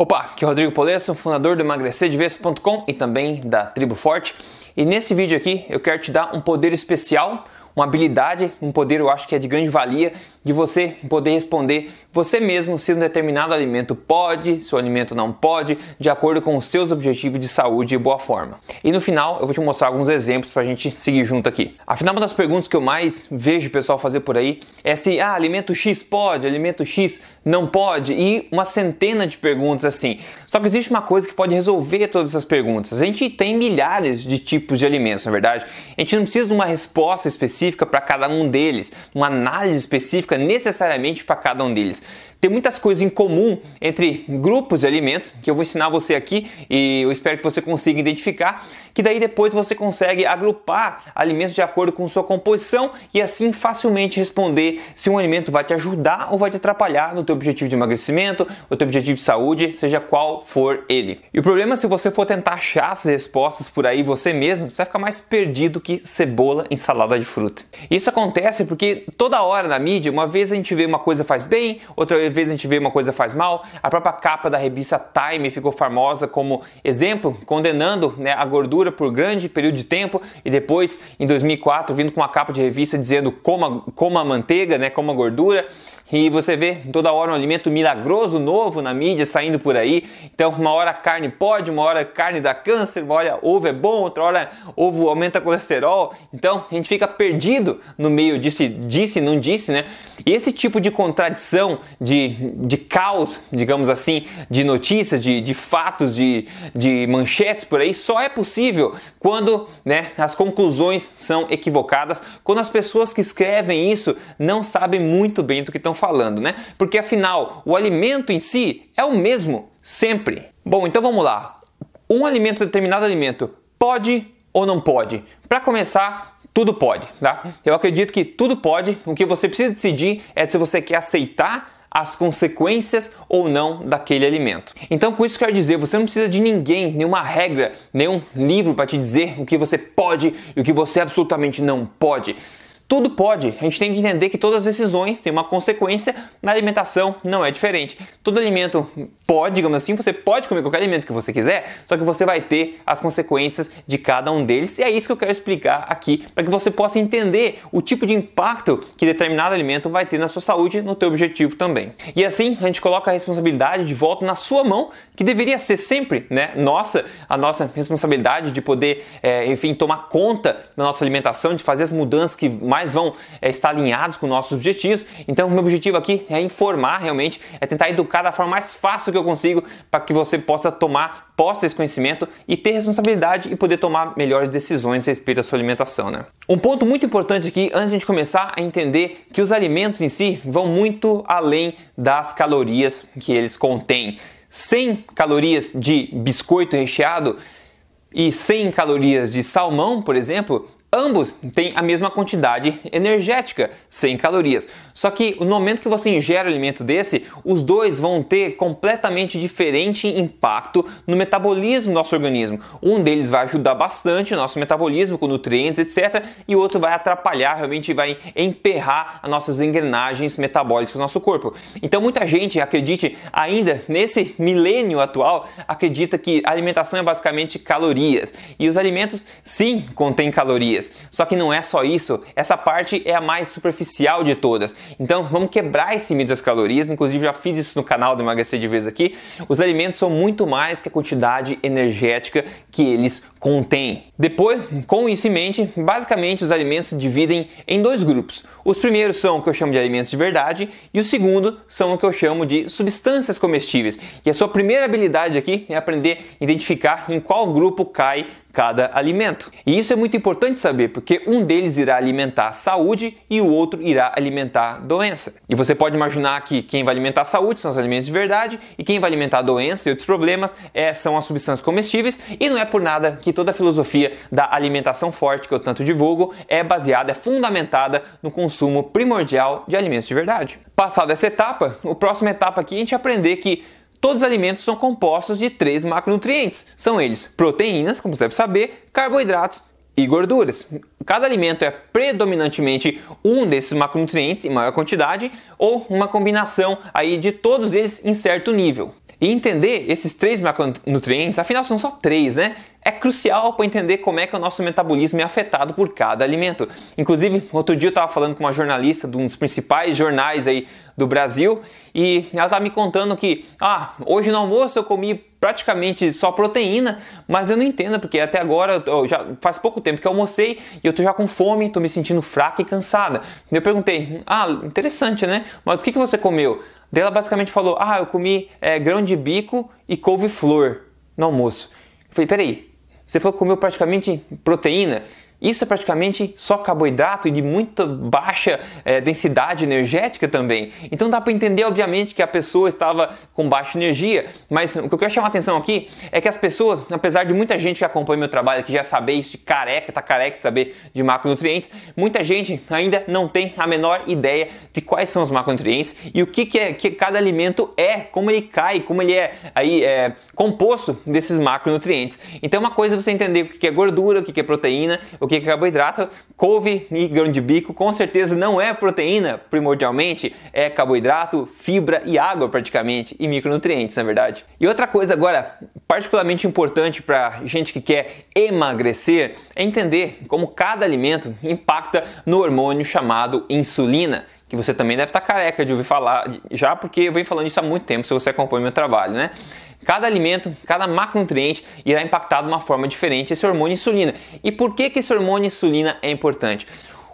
Opa, aqui é o Rodrigo Polesso, fundador do emagrecerdevez.com e também da Tribo Forte. E nesse vídeo aqui eu quero te dar um poder especial, uma habilidade, um poder eu acho que é de grande valia de você poder responder você mesmo se um determinado alimento pode, se o alimento não pode, de acordo com os seus objetivos de saúde e boa forma. E no final eu vou te mostrar alguns exemplos para a gente seguir junto aqui. Afinal, uma das perguntas que eu mais vejo o pessoal fazer por aí é se ah, alimento X pode, alimento X não pode, e uma centena de perguntas assim. Só que existe uma coisa que pode resolver todas essas perguntas. A gente tem milhares de tipos de alimentos, na é verdade. A gente não precisa de uma resposta específica para cada um deles, uma análise específica específica necessariamente para cada um deles. Tem muitas coisas em comum entre grupos de alimentos que eu vou ensinar você aqui e eu espero que você consiga identificar, que daí depois você consegue agrupar alimentos de acordo com sua composição e assim facilmente responder se um alimento vai te ajudar ou vai te atrapalhar no teu objetivo de emagrecimento, o teu objetivo de saúde, seja qual for ele. E o problema é se você for tentar achar as respostas por aí você mesmo, você vai ficar mais perdido que cebola em salada de fruta. Isso acontece porque toda hora na mídia, uma vez a gente vê uma coisa faz bem, outra vez a gente vê uma coisa faz mal. A própria capa da revista Time ficou famosa como exemplo, condenando né, a gordura por grande período de tempo e depois, em 2004, vindo com uma capa de revista dizendo coma, coma manteiga, né, coma gordura. E você vê toda hora um alimento milagroso novo na mídia saindo por aí. Então, uma hora carne pode, uma hora carne dá câncer, uma hora ovo é bom, outra hora ovo aumenta colesterol. Então, a gente fica perdido no meio disse, disse, não disse, né? E esse tipo de contradição, de, de caos, digamos assim, de notícias, de, de fatos, de, de manchetes por aí, só é possível quando né, as conclusões são equivocadas, quando as pessoas que escrevem isso não sabem muito bem do que estão falando, né? Porque afinal, o alimento em si é o mesmo sempre. Bom, então vamos lá. Um alimento, determinado alimento, pode ou não pode? Para começar, tudo pode, tá? Eu acredito que tudo pode. O que você precisa decidir é se você quer aceitar as consequências ou não daquele alimento. Então, com isso quero dizer, você não precisa de ninguém, nenhuma regra, nenhum livro para te dizer o que você pode e o que você absolutamente não pode. Tudo pode. A gente tem que entender que todas as decisões têm uma consequência. Na alimentação não é diferente. Todo alimento pode, digamos assim, você pode comer qualquer alimento que você quiser, só que você vai ter as consequências de cada um deles. E é isso que eu quero explicar aqui, para que você possa entender o tipo de impacto que determinado alimento vai ter na sua saúde no teu objetivo também. E assim a gente coloca a responsabilidade de volta na sua mão, que deveria ser sempre, né, nossa, a nossa responsabilidade de poder, é, enfim, tomar conta da nossa alimentação, de fazer as mudanças que mais mais vão é, estar alinhados com nossos objetivos. Então, o meu objetivo aqui é informar realmente, é tentar educar da forma mais fácil que eu consigo para que você possa tomar posse desse conhecimento e ter responsabilidade e poder tomar melhores decisões a respeito da sua alimentação. Né? Um ponto muito importante aqui, antes de a gente começar a entender que os alimentos em si vão muito além das calorias que eles contêm. 100 calorias de biscoito recheado e 100 calorias de salmão, por exemplo, Ambos têm a mesma quantidade energética, 100 calorias. Só que no momento que você ingere um alimento desse, os dois vão ter completamente diferente impacto no metabolismo do nosso organismo. Um deles vai ajudar bastante o nosso metabolismo com nutrientes, etc. E o outro vai atrapalhar, realmente vai emperrar as nossas engrenagens metabólicas do nosso corpo. Então muita gente, acredite, ainda nesse milênio atual, acredita que a alimentação é basicamente calorias. E os alimentos sim contêm calorias calorias. Só que não é só isso, essa parte é a mais superficial de todas. Então vamos quebrar esse mito das calorias, inclusive já fiz isso no canal do Emagrecer de Vez aqui. Os alimentos são muito mais que a quantidade energética que eles contêm. Depois, com isso em mente, basicamente os alimentos se dividem em dois grupos. Os primeiros são o que eu chamo de alimentos de verdade e o segundo são o que eu chamo de substâncias comestíveis. E a sua primeira habilidade aqui é aprender a identificar em qual grupo cai cada alimento. E isso é muito importante saber, porque um deles irá alimentar a saúde e o outro irá alimentar a doença. E você pode imaginar que quem vai alimentar a saúde são os alimentos de verdade e quem vai alimentar a doença e outros problemas é, são as substâncias comestíveis. E não é por nada que toda a filosofia da alimentação forte que eu tanto divulgo é baseada, é fundamentada no consumo primordial de alimentos de verdade. Passada essa etapa, a próxima etapa aqui é a gente aprender que Todos os alimentos são compostos de três macronutrientes. São eles proteínas, como você deve saber, carboidratos e gorduras. Cada alimento é predominantemente um desses macronutrientes em maior quantidade ou uma combinação aí de todos eles em certo nível. E entender esses três macronutrientes, afinal são só três, né? É crucial para entender como é que o nosso metabolismo é afetado por cada alimento. Inclusive, outro dia eu estava falando com uma jornalista de um dos principais jornais aí do Brasil e ela estava me contando que, ah, hoje no almoço eu comi praticamente só proteína, mas eu não entendo porque até agora, já faz pouco tempo que eu almocei e eu tô já com fome, tô me sentindo fraca e cansada. Eu perguntei, ah, interessante, né? Mas o que, que você comeu? Daí ela basicamente falou: Ah, eu comi é, grão de bico e couve-flor no almoço. Eu falei: Peraí, você falou que comeu praticamente proteína? Isso é praticamente só carboidrato e de muita baixa é, densidade energética também. Então dá para entender, obviamente, que a pessoa estava com baixa energia, mas o que eu quero chamar a atenção aqui é que as pessoas, apesar de muita gente que acompanha meu trabalho, que já sabe isso de careca, tá careca de saber de macronutrientes, muita gente ainda não tem a menor ideia de quais são os macronutrientes e o que, que, é, que cada alimento é, como ele cai, como ele é aí é, composto desses macronutrientes. Então uma coisa é você entender o que é gordura, o que é proteína, o que é carboidrato, couve e grão de bico com certeza não é proteína primordialmente, é carboidrato, fibra e água praticamente, e micronutrientes na verdade. E outra coisa agora, particularmente importante para gente que quer emagrecer, é entender como cada alimento impacta no hormônio chamado insulina que você também deve estar careca de ouvir falar já, porque eu venho falando isso há muito tempo, se você acompanha meu trabalho, né? Cada alimento, cada macronutriente irá impactar de uma forma diferente esse hormônio insulina. E por que, que esse hormônio insulina é importante?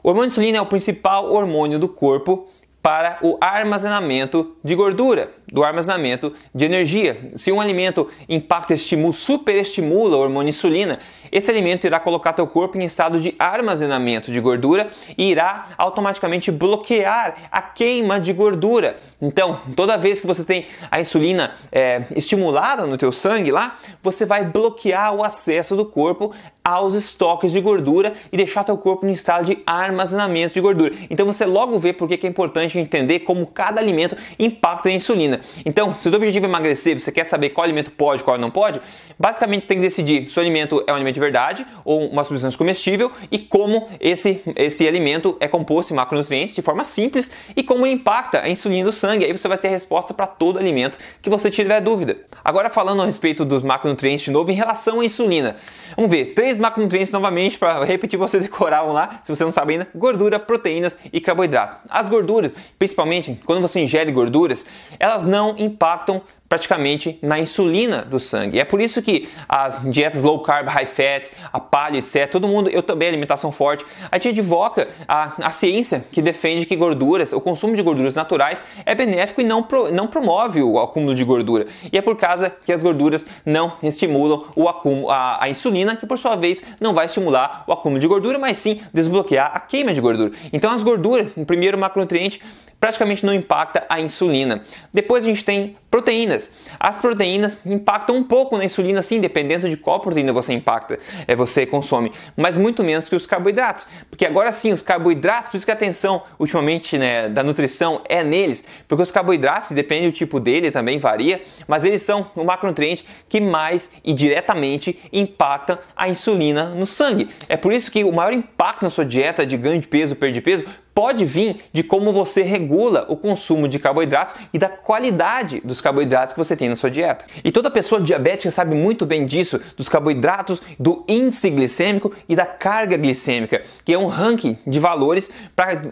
O hormônio insulina é o principal hormônio do corpo para o armazenamento de gordura, do armazenamento de energia. Se um alimento impacta, estimula, superestimula o hormônio insulina, esse alimento irá colocar teu corpo em estado de armazenamento de gordura e irá automaticamente bloquear a queima de gordura. Então, toda vez que você tem a insulina é, estimulada no teu sangue lá, você vai bloquear o acesso do corpo aos estoques de gordura e deixar teu corpo em estado de armazenamento de gordura. Então você logo vê por que é importante entender como cada alimento impacta a insulina. Então, se o teu objetivo é emagrecer, você quer saber qual alimento pode, qual não pode, basicamente tem que decidir se o alimento é um alimento de verdade ou uma substância comestível e como esse, esse alimento é composto em macronutrientes de forma simples e como impacta a insulina do sangue. Aí você vai ter a resposta para todo alimento que você tiver dúvida. Agora falando a respeito dos macronutrientes de novo em relação à insulina. Vamos ver, três três macronutrientes novamente para repetir você decorar lá, se você não sabe ainda: gordura, proteínas e carboidrato. As gorduras, principalmente quando você ingere gorduras, elas não impactam praticamente na insulina do sangue. É por isso que as dietas low carb, high fat, a paleo, etc, todo mundo, eu também, alimentação forte, a gente advoca a, a ciência que defende que gorduras, o consumo de gorduras naturais é benéfico e não, pro, não promove o acúmulo de gordura. E é por causa que as gorduras não estimulam o acúmulo, a, a insulina, que por sua vez não vai estimular o acúmulo de gordura, mas sim desbloquear a queima de gordura. Então as gorduras, o primeiro macronutriente, praticamente não impacta a insulina. Depois a gente tem proteínas. As proteínas impactam um pouco na insulina, sim, dependendo de qual proteína você impacta, é, você consome, mas muito menos que os carboidratos. Porque agora sim, os carboidratos, por isso que a atenção ultimamente né, da nutrição é neles, porque os carboidratos, depende do tipo dele, também varia, mas eles são o macronutriente que mais e diretamente impacta a insulina no sangue. É por isso que o maior impacto na sua dieta de ganho de peso, perda de peso, pode vir de como você regula o consumo de carboidratos e da qualidade dos carboidratos que você tem na sua dieta. E toda pessoa diabética sabe muito bem disso, dos carboidratos, do índice glicêmico e da carga glicêmica, que é um ranking de valores para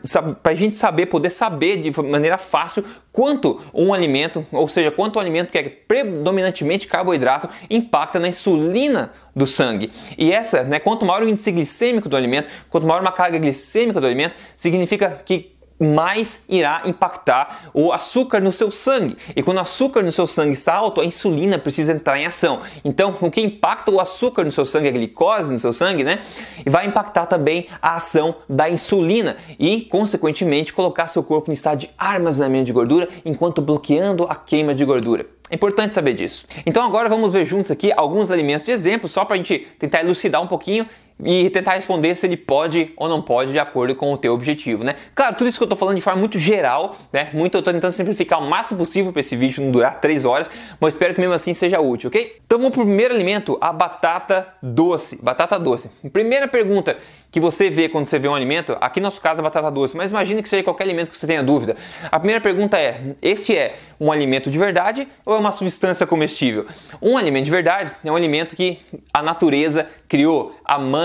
a gente saber, poder saber de maneira fácil quanto um alimento, ou seja, quanto um alimento que é predominantemente carboidrato, impacta na insulina do sangue. E essa, né, quanto maior o índice glicêmico do alimento, quanto maior uma carga glicêmica do alimento, significa que mais irá impactar o açúcar no seu sangue. E quando o açúcar no seu sangue está alto, a insulina precisa entrar em ação. Então, o que impacta o açúcar no seu sangue, a glicose no seu sangue, né? E vai impactar também a ação da insulina e, consequentemente, colocar seu corpo em estado de armazenamento de gordura, enquanto bloqueando a queima de gordura. É importante saber disso. Então agora vamos ver juntos aqui alguns alimentos de exemplo, só para a gente tentar elucidar um pouquinho e tentar responder se ele pode ou não pode de acordo com o teu objetivo, né? Claro, tudo isso que eu estou falando de forma muito geral, né? Muito eu estou tentando simplificar o máximo possível para esse vídeo não durar 3 horas, mas espero que mesmo assim seja útil, ok? Então vamos para o primeiro alimento, a batata doce. Batata doce. Primeira pergunta que você vê quando você vê um alimento, aqui no nosso caso é batata doce, mas imagine que seja qualquer alimento que você tenha dúvida. A primeira pergunta é: este é um alimento de verdade ou é uma substância comestível? Um alimento de verdade é um alimento que a natureza criou, a mãe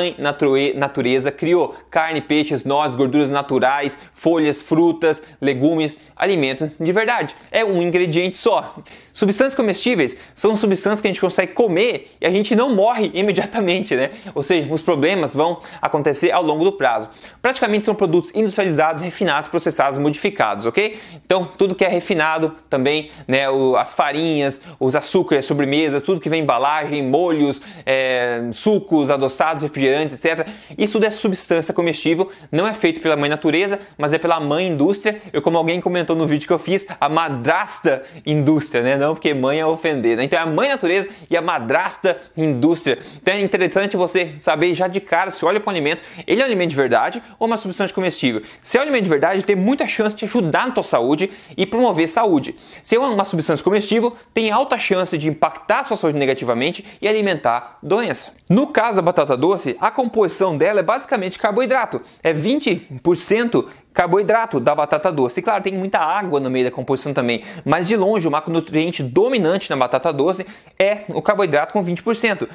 natureza criou carne, peixes, nozes, gorduras naturais, folhas, frutas, legumes, alimentos de verdade. É um ingrediente só. Substâncias comestíveis são substâncias que a gente consegue comer e a gente não morre imediatamente, né? Ou seja, os problemas vão acontecer ao longo do prazo. Praticamente são produtos industrializados, refinados, processados, modificados, ok? Então, tudo que é refinado também, né? As farinhas, os açúcares, sobremesas, tudo que vem embalagem, molhos, é, sucos, adoçados, refrigerantes, etc. Isso tudo é substância comestível, não é feito pela mãe natureza, mas é pela mãe indústria. Eu, como alguém comentou no vídeo que eu fiz, a madrasta indústria, né? Não porque mãe é ofender. Né? Então é a mãe natureza e a madrasta indústria. Então é interessante você saber já de cara se olha para o alimento, ele é um alimento de verdade ou uma substância comestível. Se é um alimento de verdade, tem muita chance de ajudar na tua saúde e promover saúde. Se é uma substância comestível, tem alta chance de impactar a sua saúde negativamente e alimentar doença. No caso da batata doce, a composição dela é basicamente carboidrato. É 20% carboidrato da batata doce. E claro, tem muita água no meio da composição também, mas de longe o macronutriente dominante na batata doce é o carboidrato com 20%.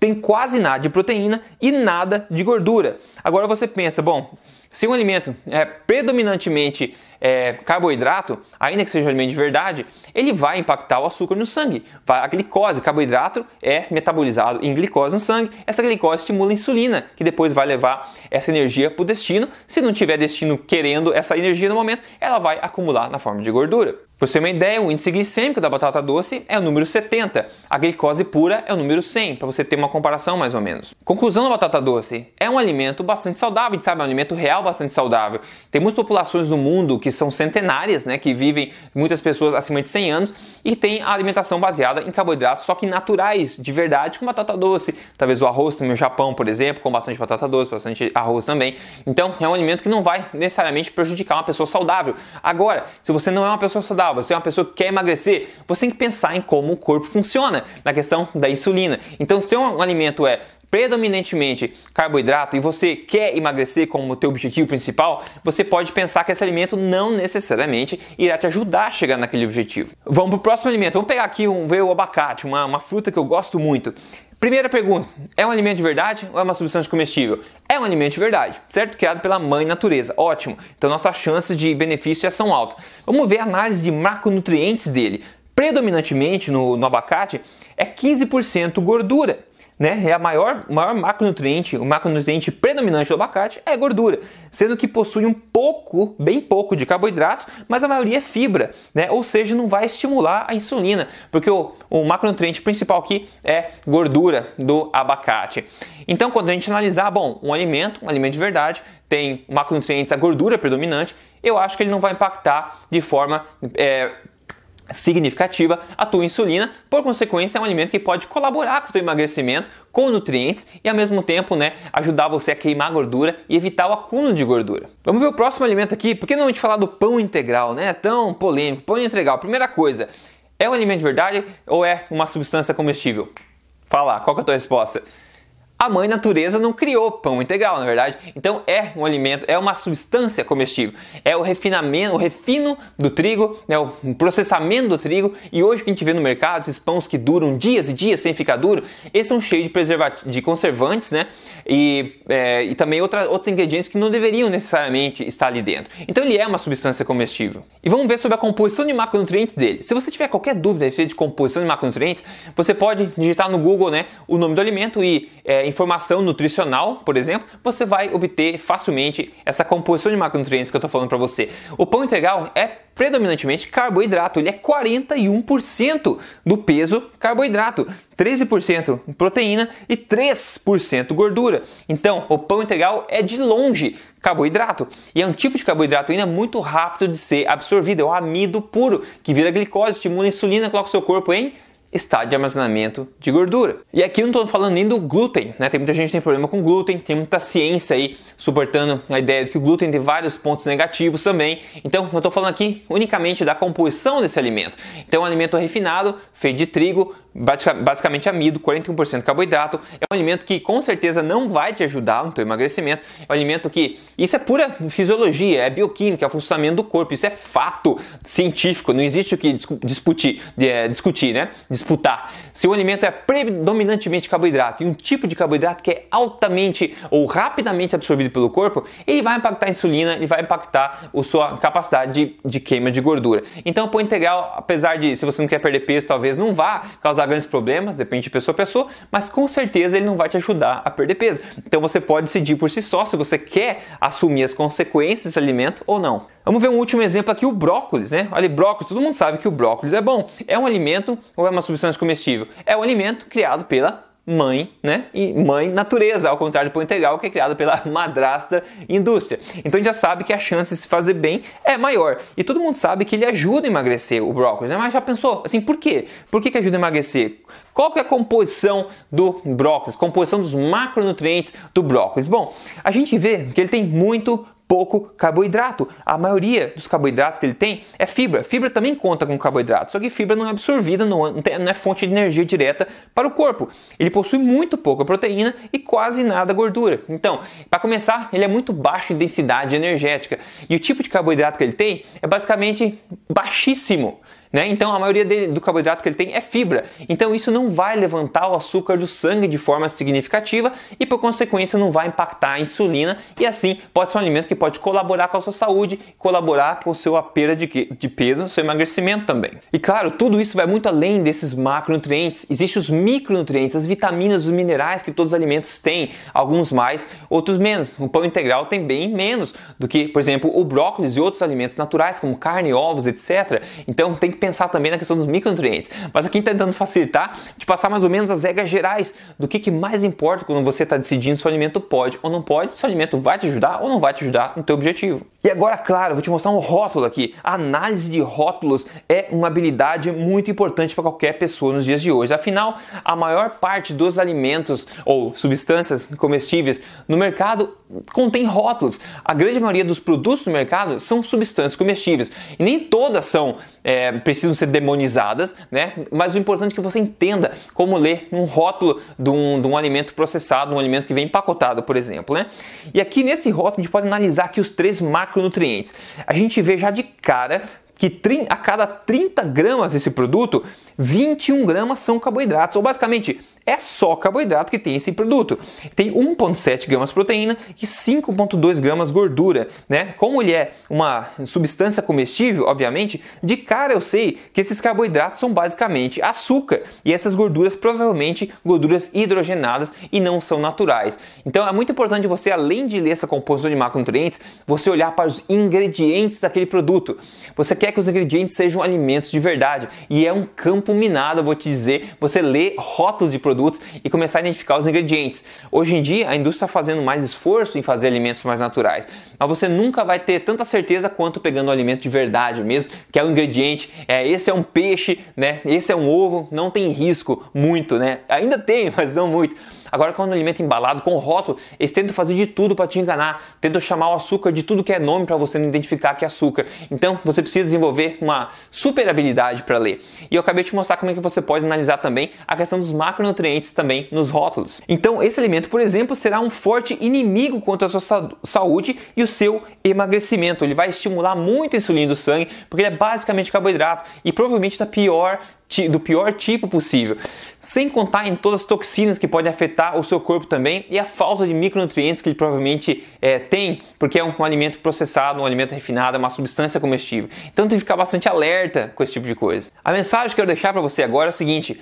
Tem quase nada de proteína e nada de gordura. Agora você pensa, bom, se um alimento é predominantemente é, carboidrato, ainda que seja um alimento de verdade, ele vai impactar o açúcar no sangue. A glicose, carboidrato, é metabolizado em glicose no sangue. Essa glicose estimula a insulina, que depois vai levar essa energia para o destino. Se não tiver destino querendo essa energia no momento, ela vai acumular na forma de gordura. Para você ter uma ideia, o índice glicêmico da batata doce é o número 70, a glicose pura é o número 100, para você ter uma comparação mais ou menos. Conclusão da batata doce, é um alimento bastante saudável, sabe, é um alimento real bastante saudável. Tem muitas populações no mundo que são centenárias, né, que vivem muitas pessoas acima de 100 anos e tem a alimentação baseada em carboidratos, só que naturais, de verdade, com batata doce. Talvez o arroz também no Japão, por exemplo, com bastante batata doce, bastante arroz também. Então, é um alimento que não vai necessariamente prejudicar uma pessoa saudável. Agora, se você não é uma pessoa saudável, você é uma pessoa que quer emagrecer, você tem que pensar em como o corpo funciona, na questão da insulina. Então, se um alimento é predominantemente carboidrato e você quer emagrecer como teu objetivo principal, você pode pensar que esse alimento não necessariamente irá te ajudar a chegar naquele objetivo. Vamos para o próximo alimento. Vamos pegar aqui um, ver o abacate, uma, uma fruta que eu gosto muito. Primeira pergunta: é um alimento de verdade ou é uma substância comestível? É um alimento de verdade, certo? Criado pela mãe natureza. Ótimo. Então nossas chances de benefício já são altas. Vamos ver a análise de macronutrientes dele. Predominantemente no, no abacate é 15% gordura né? É a maior, maior macronutriente, o macronutriente predominante do abacate é gordura, sendo que possui um pouco, bem pouco de carboidratos, mas a maioria é fibra, né? Ou seja, não vai estimular a insulina, porque o, o macronutriente principal aqui é gordura do abacate. Então, quando a gente analisar, bom, um alimento, um alimento de verdade, tem macronutrientes, a gordura predominante, eu acho que ele não vai impactar de forma é, significativa a tua insulina, por consequência é um alimento que pode colaborar com o teu emagrecimento com nutrientes e ao mesmo tempo, né, ajudar você a queimar gordura e evitar o acúmulo de gordura. Vamos ver o próximo alimento aqui, por que não gente falar do pão integral, né? É tão polêmico. Pão integral, primeira coisa, é um alimento de verdade ou é uma substância comestível? Fala, qual é a tua resposta? A mãe natureza não criou pão integral, na verdade. Então é um alimento, é uma substância comestível. É o refinamento, o refino do trigo, né, o processamento do trigo. E hoje que a gente vê no mercado, esses pães que duram dias e dias sem ficar duro, esses são cheios de de conservantes, né? E, é, e também outra, outros ingredientes que não deveriam necessariamente estar ali dentro. Então ele é uma substância comestível. E vamos ver sobre a composição de macronutrientes dele. Se você tiver qualquer dúvida a respeito de composição de macronutrientes, você pode digitar no Google né, o nome do alimento e é, informação nutricional, por exemplo, você vai obter facilmente essa composição de macronutrientes que eu estou falando para você. O pão integral é predominantemente carboidrato, ele é 41% do peso carboidrato, 13% proteína e 3% gordura. Então, o pão integral é de longe carboidrato e é um tipo de carboidrato ainda muito rápido de ser absorvido, é o amido puro que vira glicose, estimula a insulina, coloca o seu corpo em está de armazenamento de gordura. E aqui eu não estou falando nem do glúten, né? Tem muita gente que tem problema com glúten, tem muita ciência aí suportando a ideia de que o glúten tem vários pontos negativos também. Então eu estou falando aqui unicamente da composição desse alimento. Então, um alimento refinado, feito de trigo, basicamente amido, 41% carboidrato. É um alimento que com certeza não vai te ajudar no teu emagrecimento. É um alimento que isso é pura fisiologia, é bioquímica, é o funcionamento do corpo. Isso é fato científico. Não existe o que discutir, é, discutir, né? Disputar. Se o alimento é predominantemente carboidrato e um tipo de carboidrato que é altamente ou rapidamente absorvido pelo corpo, ele vai impactar a insulina, ele vai impactar a sua capacidade de, de queima de gordura. Então, o pão integral, apesar de se você não quer perder peso, talvez não vá causar causar grandes problemas, depende de pessoa a pessoa, mas com certeza ele não vai te ajudar a perder peso. Então você pode decidir por si só se você quer assumir as consequências desse alimento ou não. Vamos ver um último exemplo aqui, o brócolis, né? Olha, brócolis, todo mundo sabe que o brócolis é bom. É um alimento ou é uma substância comestível? É um alimento criado pela mãe, né? E mãe natureza, ao contrário do pão integral, que é criado pela madrasta indústria. Então a gente já sabe que a chance de se fazer bem é maior. E todo mundo sabe que ele ajuda a emagrecer o brócolis, né? Mas já pensou, assim, por quê? Por que, que ajuda a emagrecer? Qual que é a composição do brócolis? Composição dos macronutrientes do brócolis? Bom, a gente vê que ele tem muito pouco carboidrato. A maioria dos carboidratos que ele tem é fibra. Fibra também conta com carboidrato, só que fibra não é absorvida, não é fonte de energia direta para o corpo. Ele possui muito pouca proteína e quase nada gordura. Então, para começar, ele é muito baixo em densidade energética. E o tipo de carboidrato que ele tem é basicamente baixíssimo. Né? Então a maioria dele, do carboidrato que ele tem é fibra. Então isso não vai levantar o açúcar do sangue de forma significativa e por consequência não vai impactar a insulina e assim pode ser um alimento que pode colaborar com a sua saúde, colaborar com a sua perda de, de peso, seu emagrecimento também. E claro, tudo isso vai muito além desses macronutrientes. Existem os micronutrientes, as vitaminas, os minerais que todos os alimentos têm, alguns mais, outros menos. O pão integral tem bem menos do que, por exemplo, o brócolis e outros alimentos naturais como carne, ovos, etc. Então tem pensar também na questão dos micronutrientes. Mas aqui tentando facilitar, de passar mais ou menos as regras gerais do que, que mais importa quando você está decidindo se o alimento pode ou não pode, se o alimento vai te ajudar ou não vai te ajudar no teu objetivo. E agora, claro, vou te mostrar um rótulo aqui. A análise de rótulos é uma habilidade muito importante para qualquer pessoa nos dias de hoje. Afinal, a maior parte dos alimentos ou substâncias comestíveis no mercado contém rótulos. A grande maioria dos produtos no mercado são substâncias comestíveis e nem todas são é, precisam ser demonizadas, né? Mas o importante é que você entenda como ler um rótulo de um, de um alimento processado, um alimento que vem empacotado, por exemplo, né? E aqui nesse rótulo a gente pode analisar aqui os três macronutrientes. A gente vê já de cara que a cada 30 gramas desse produto, 21 gramas são carboidratos, ou basicamente é só carboidrato que tem esse produto. Tem 1,7 gramas proteína e 5,2 gramas gordura, né? Como ele é uma substância comestível, obviamente, de cara eu sei que esses carboidratos são basicamente açúcar e essas gorduras provavelmente gorduras hidrogenadas e não são naturais. Então é muito importante você, além de ler essa composição de macronutrientes, você olhar para os ingredientes daquele produto. Você quer que os ingredientes sejam alimentos de verdade e é um campo minado, vou te dizer. Você lê rótulos de produtos produtos e começar a identificar os ingredientes. Hoje em dia, a indústria está fazendo mais esforço em fazer alimentos mais naturais, mas você nunca vai ter tanta certeza quanto pegando o alimento de verdade mesmo, que é o ingrediente. É, esse é um peixe, né? Esse é um ovo, não tem risco muito, né? Ainda tem, mas não muito. Agora, quando o alimento é embalado com rótulo, eles tentam fazer de tudo para te enganar, tentam chamar o açúcar de tudo que é nome para você não identificar que é açúcar. Então, você precisa desenvolver uma super habilidade para ler. E eu acabei de mostrar como é que você pode analisar também a questão dos macronutrientes também nos rótulos. Então, esse alimento, por exemplo, será um forte inimigo contra a sua saúde e o seu emagrecimento. Ele vai estimular muito a insulina do sangue, porque ele é basicamente carboidrato e provavelmente da pior do pior tipo possível, sem contar em todas as toxinas que podem afetar o seu corpo também e a falta de micronutrientes que ele provavelmente é, tem, porque é um, um, alimento processado, um alimento refinado, é uma substância comestível. Então tem que ficar bastante alerta com esse tipo de coisa. A mensagem que eu quero deixar para você agora é o seguinte: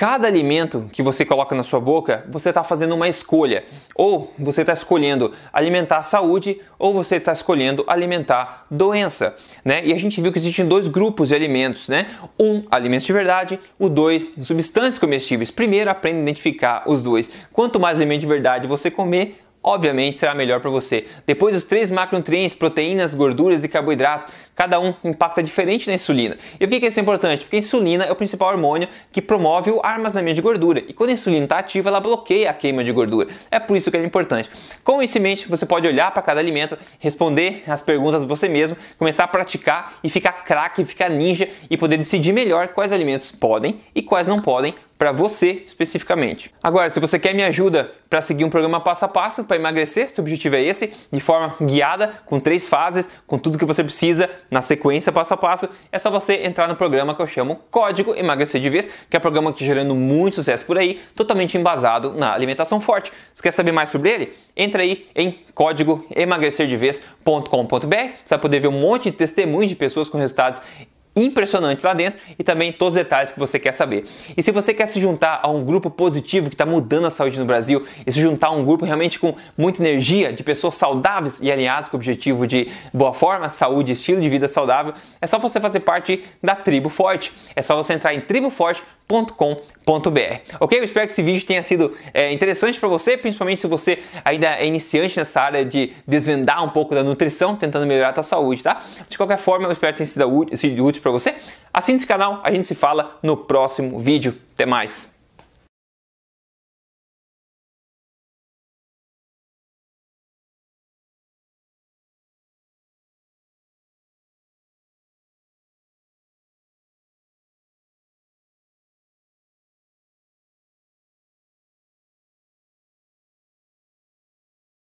Cada alimento que você coloca na sua boca, você está fazendo uma escolha. Ou você está escolhendo alimentar a saúde, ou você está escolhendo alimentar doença. Né? E a gente viu que existem dois grupos de alimentos, né? Um, alimentos de verdade, o dois, substâncias comestíveis. Primeiro, aprenda a identificar os dois. Quanto mais alimento de verdade você comer, obviamente será melhor para você. Depois os três macronutrientes, proteínas, gorduras e carboidratos, cada um impacta diferente na insulina. E por que, que isso é importante? Porque a insulina é o principal hormônio que promove o armazenamento de gordura. E quando a insulina está ativa, ela bloqueia a queima de gordura. É por isso que é importante. Com isso em mente, você pode olhar para cada alimento, responder as perguntas você mesmo, começar a praticar e ficar craque, ficar ninja e poder decidir melhor quais alimentos podem e quais não podem para você especificamente. Agora, se você quer me ajuda para seguir um programa passo a passo para emagrecer, se o objetivo é esse, de forma guiada, com três fases, com tudo que você precisa na sequência passo a passo, é só você entrar no programa que eu chamo Código Emagrecer de Vez, que é um programa que está gerando muito sucesso por aí, totalmente embasado na alimentação forte. Se quer saber mais sobre ele? Entra aí em código emagrecerdevez.com.br, você vai poder ver um monte de testemunhos de pessoas com resultados impressionantes lá dentro e também todos os detalhes que você quer saber. E se você quer se juntar a um grupo positivo que está mudando a saúde no Brasil e se juntar a um grupo realmente com muita energia, de pessoas saudáveis e alinhadas com o objetivo de boa forma, saúde, estilo de vida saudável, é só você fazer parte da Tribo Forte. É só você entrar em triboforte.com.br. Ok? Eu espero que esse vídeo tenha sido é, interessante para você, principalmente se você ainda é iniciante nessa área de desvendar um pouco da nutrição, tentando melhorar a sua saúde, tá? De qualquer forma, eu espero que tenha sido útil para você. Assine esse canal, a gente se fala no próximo vídeo. Até mais!